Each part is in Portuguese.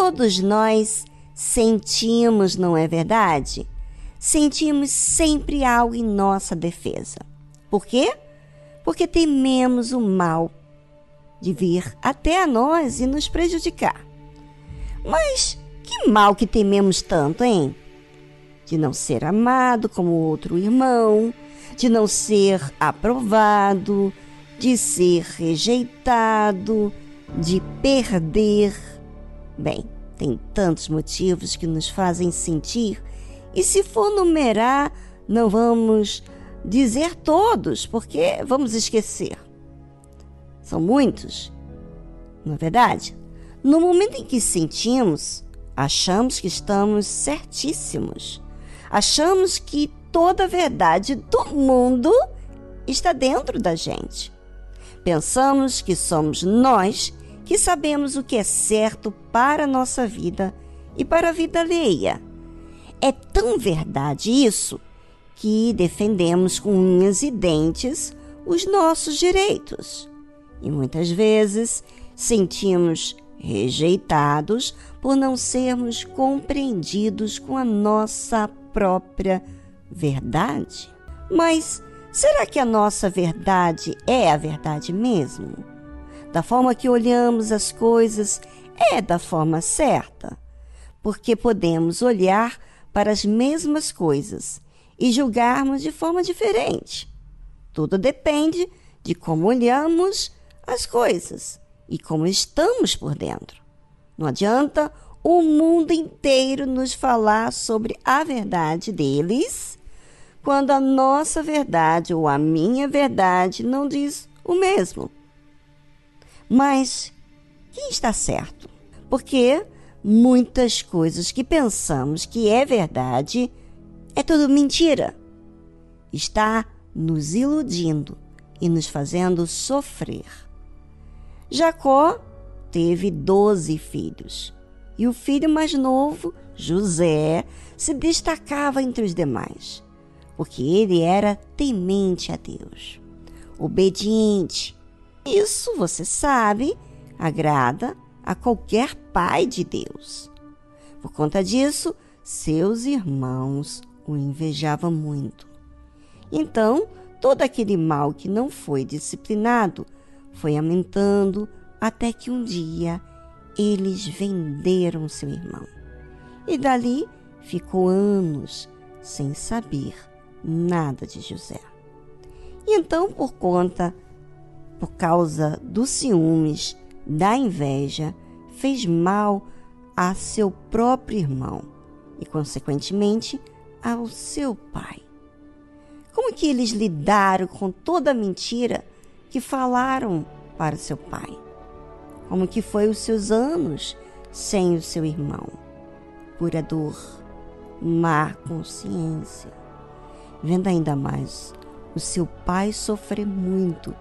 Todos nós sentimos, não é verdade? Sentimos sempre algo em nossa defesa. Por quê? Porque tememos o mal de vir até a nós e nos prejudicar. Mas que mal que tememos tanto, hein? De não ser amado como outro irmão, de não ser aprovado, de ser rejeitado, de perder. Bem, tem tantos motivos que nos fazem sentir, e se for numerar, não vamos dizer todos, porque vamos esquecer. São muitos, não é verdade? No momento em que sentimos, achamos que estamos certíssimos. Achamos que toda a verdade do mundo está dentro da gente. Pensamos que somos nós que sabemos o que é certo para a nossa vida e para a vida alheia. É tão verdade isso que defendemos com unhas e dentes os nossos direitos. E muitas vezes sentimos rejeitados por não sermos compreendidos com a nossa própria verdade. Mas será que a nossa verdade é a verdade mesmo? Da forma que olhamos as coisas é da forma certa? Porque podemos olhar para as mesmas coisas e julgarmos de forma diferente. Tudo depende de como olhamos as coisas e como estamos por dentro. Não adianta o mundo inteiro nos falar sobre a verdade deles, quando a nossa verdade ou a minha verdade não diz o mesmo. Mas quem está certo? Porque muitas coisas que pensamos que é verdade é tudo mentira. Está nos iludindo e nos fazendo sofrer. Jacó teve doze filhos e o filho mais novo, José, se destacava entre os demais, porque ele era temente a Deus, obediente. Isso, você sabe, agrada a qualquer pai de Deus. Por conta disso, seus irmãos o invejavam muito. Então, todo aquele mal que não foi disciplinado foi aumentando até que um dia eles venderam seu irmão. E dali ficou anos sem saber nada de José. E então, por conta, por causa dos ciúmes, da inveja, fez mal a seu próprio irmão e, consequentemente, ao seu pai. Como que eles lidaram com toda a mentira que falaram para seu pai? Como que foi os seus anos sem o seu irmão? Pura dor, má consciência. Vendo ainda mais o seu pai sofrer muito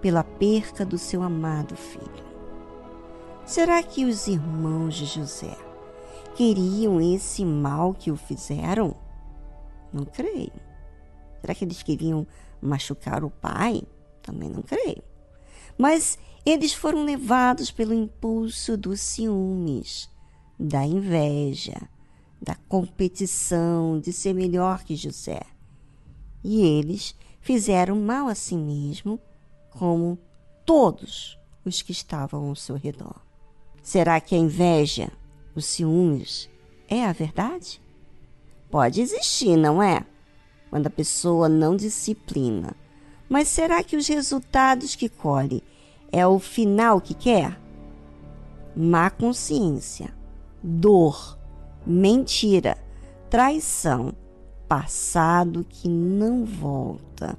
pela perca do seu amado filho. Será que os irmãos de José queriam esse mal que o fizeram? Não creio. Será que eles queriam machucar o pai? Também não creio. Mas eles foram levados pelo impulso dos ciúmes, da inveja, da competição de ser melhor que José. E eles fizeram mal a si mesmo, como todos os que estavam ao seu redor. Será que a inveja, os ciúmes, é a verdade? Pode existir, não é? Quando a pessoa não disciplina. Mas será que os resultados que colhe é o final que quer? Má consciência, dor, mentira, traição, passado que não volta.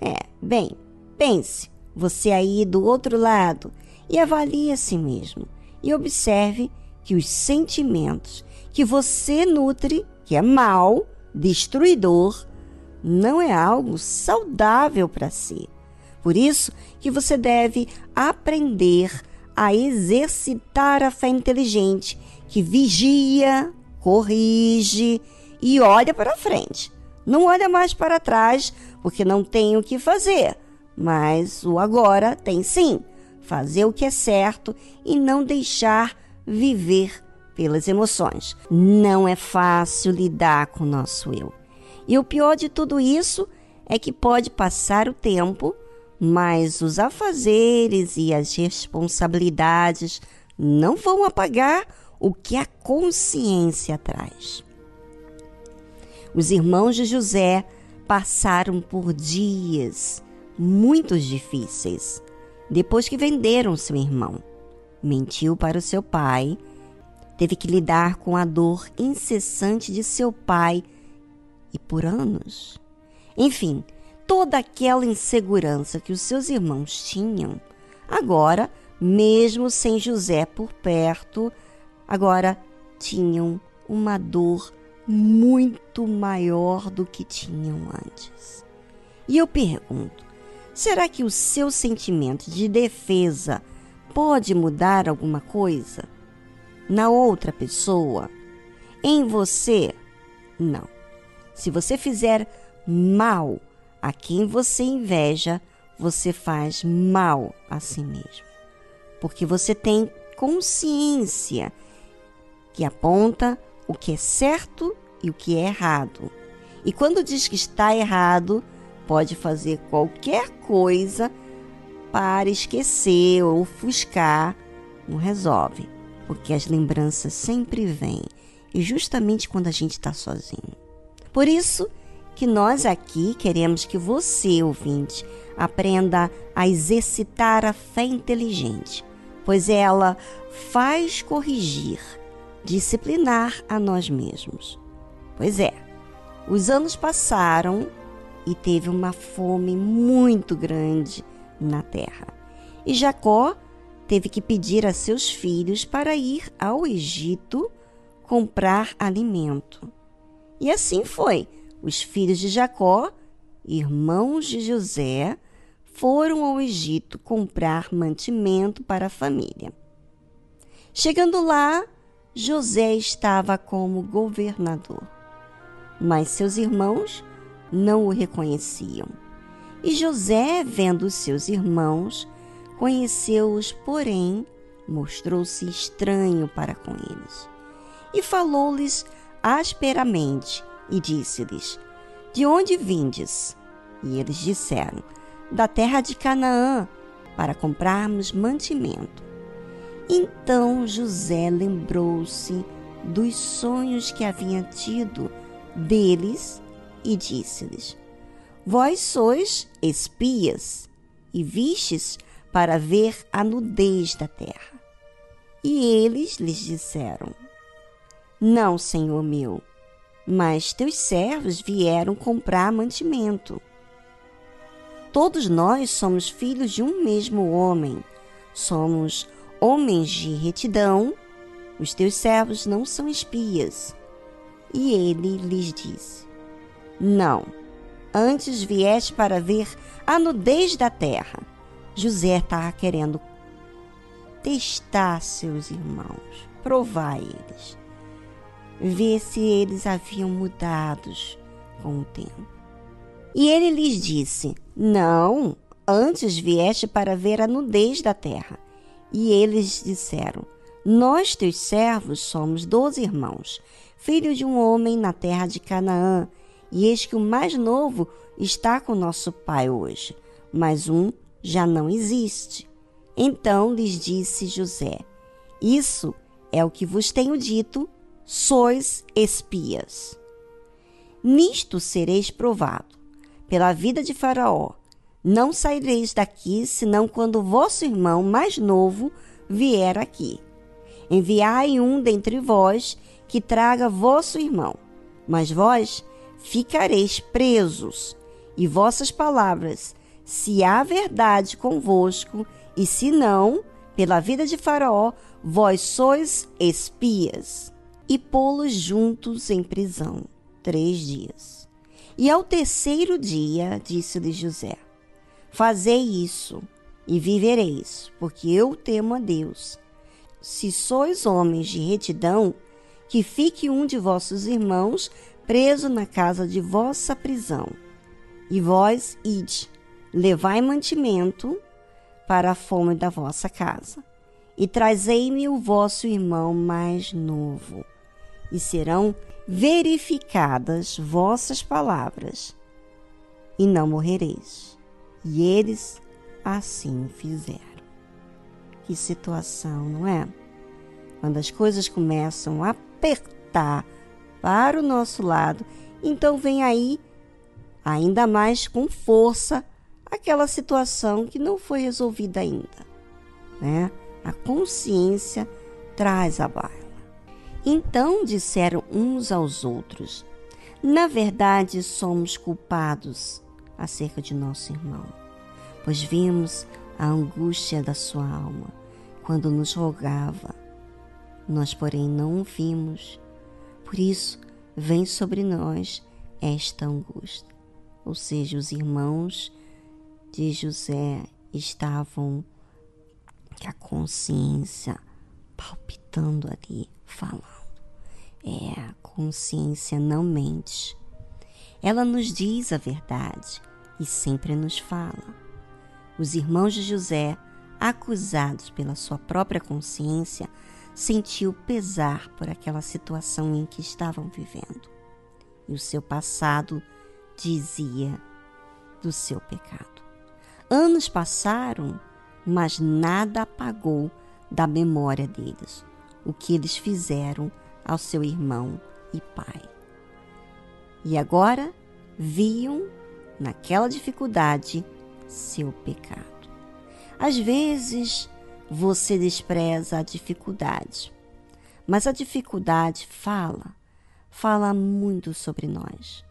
É, bem, pense, você aí do outro lado, e avalie a si mesmo e observe que os sentimentos que você nutre, que é mal, destruidor, não é algo saudável para si. Por isso que você deve aprender a exercitar a fé inteligente, que vigia, corrige e olha para frente. Não olha mais para trás, porque não tem o que fazer, mas o agora tem sim. Fazer o que é certo e não deixar viver pelas emoções. Não é fácil lidar com o nosso eu. E o pior de tudo isso é que pode passar o tempo, mas os afazeres e as responsabilidades não vão apagar o que a consciência traz. Os irmãos de José passaram por dias muito difíceis depois que venderam seu irmão. Mentiu para o seu pai, teve que lidar com a dor incessante de seu pai e por anos. Enfim, toda aquela insegurança que os seus irmãos tinham, agora, mesmo sem José por perto, agora tinham uma dor muito maior do que tinham antes. E eu pergunto: será que o seu sentimento de defesa pode mudar alguma coisa? Na outra pessoa? Em você? Não. Se você fizer mal a quem você inveja, você faz mal a si mesmo. Porque você tem consciência que aponta o que é certo e o que é errado. E quando diz que está errado, pode fazer qualquer coisa para esquecer ou ofuscar, não resolve, porque as lembranças sempre vêm, e justamente quando a gente está sozinho. Por isso que nós aqui queremos que você, ouvinte, aprenda a exercitar a fé inteligente, pois ela faz corrigir disciplinar a nós mesmos. Pois é, os anos passaram e teve uma fome muito grande na terra. E Jacó teve que pedir a seus filhos para ir ao Egito comprar alimento. E assim foi. Os filhos de Jacó, irmãos de José, foram ao Egito comprar mantimento para a família. Chegando lá, José estava como governador, mas seus irmãos não o reconheciam. E José, vendo seus irmãos, conheceu-os, porém mostrou-se estranho para com eles. E falou-lhes asperamente e disse-lhes: De onde vindes? E eles disseram: Da terra de Canaã, para comprarmos mantimento. Então José lembrou-se dos sonhos que havia tido deles e disse-lhes: Vós sois espias e vistes para ver a nudez da terra. E eles lhes disseram: Não, senhor meu, mas teus servos vieram comprar mantimento. Todos nós somos filhos de um mesmo homem, somos homens de retidão, os teus servos não são espias. E ele lhes disse: Não, antes vieste para ver a nudez da terra. José estava querendo testar seus irmãos, provar eles, ver se eles haviam mudados com o tempo. E ele lhes disse: Não, antes vieste para ver a nudez da terra. E eles disseram: Nós, teus servos, somos doze irmãos, filhos de um homem na terra de Canaã, e eis que o mais novo está com nosso pai hoje, mas um já não existe. Então lhes disse José: Isso é o que vos tenho dito, sois espias. Nisto sereis provado, pela vida de Faraó, não saireis daqui senão quando vosso irmão mais novo vier aqui. Enviai um dentre vós que traga vosso irmão, mas vós ficareis presos, e vossas palavras, se há verdade convosco, e se não, pela vida de Faraó, vós sois espias, e pô-los juntos em prisão três dias. E ao terceiro dia, disse-lhe José: Fazei isso e vivereis, porque eu temo a Deus. Se sois homens de retidão, que fique um de vossos irmãos preso na casa de vossa prisão. E vós ide, levai mantimento para a fome da vossa casa. e trazei-me o vosso irmão mais novo, e serão verificadas vossas palavras, e não morrereis. E eles assim fizeram. Que situação, não é? Quando as coisas começam a apertar para o nosso lado, então vem aí ainda mais com força aquela situação que não foi resolvida ainda, né? A consciência traz a baila. Então disseram uns aos outros: Na verdade, somos culpados acerca de nosso irmão, pois vimos a angústia da sua alma quando nos rogava. Nós, porém, não o vimos. Por isso, vem sobre nós esta angústia. Ou seja, os irmãos de José estavam com a consciência palpitando ali, falando. É, a consciência não mente. Ela nos diz a verdade e sempre nos fala. Os irmãos de José, acusados pela sua própria consciência, sentiu pesar por aquela situação em que estavam vivendo. E o seu passado dizia do seu pecado. Anos passaram, mas nada apagou da memória deles o que eles fizeram ao seu irmão e pai. E agora viam naquela dificuldade seu pecado. Às vezes você despreza a dificuldade, mas a dificuldade fala, fala muito sobre nós.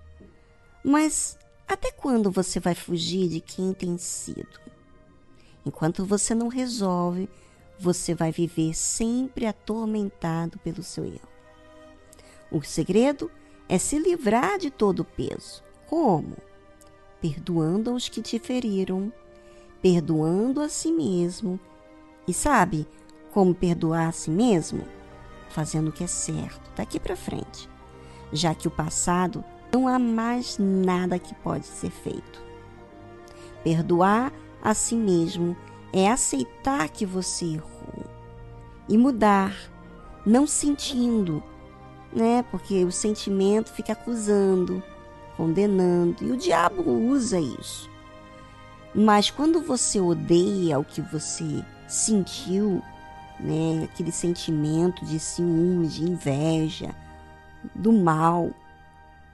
Mas até quando você vai fugir de quem tem sido? Enquanto você não resolve, você vai viver sempre atormentado pelo seu erro. O segredo é se livrar de todo o peso. Como? Perdoando aos que te feriram, perdoando a si mesmo. E sabe como perdoar a si mesmo? Fazendo o que é certo daqui para frente, já que o passado não há mais nada que pode ser feito. Perdoar a si mesmo é aceitar que você errou e mudar, não sentindo, né? Porque o sentimento fica acusando, condenando e o diabo usa isso. Mas quando você odeia o que você sentiu, né, aquele sentimento de ciúme, de inveja, do mal,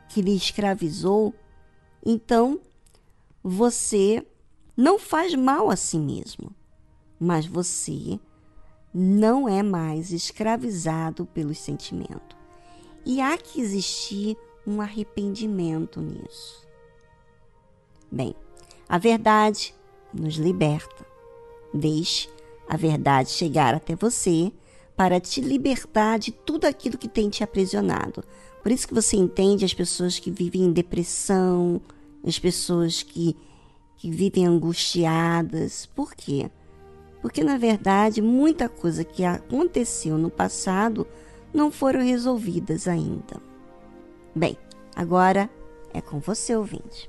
que lhe escravizou, então você não faz mal a si mesmo, mas você não é mais escravizado pelos sentimentos. E há que existir um arrependimento nisso. Bem, a verdade nos liberta. Deixe a verdade chegar até você para te libertar de tudo aquilo que tem te aprisionado, por isso que você entende as pessoas que vivem em depressão, as pessoas que, que vivem angustiadas. Por quê? Porque, na verdade, muita coisa que aconteceu no passado não foram resolvidas ainda. Bem, agora é com você, ouvinte.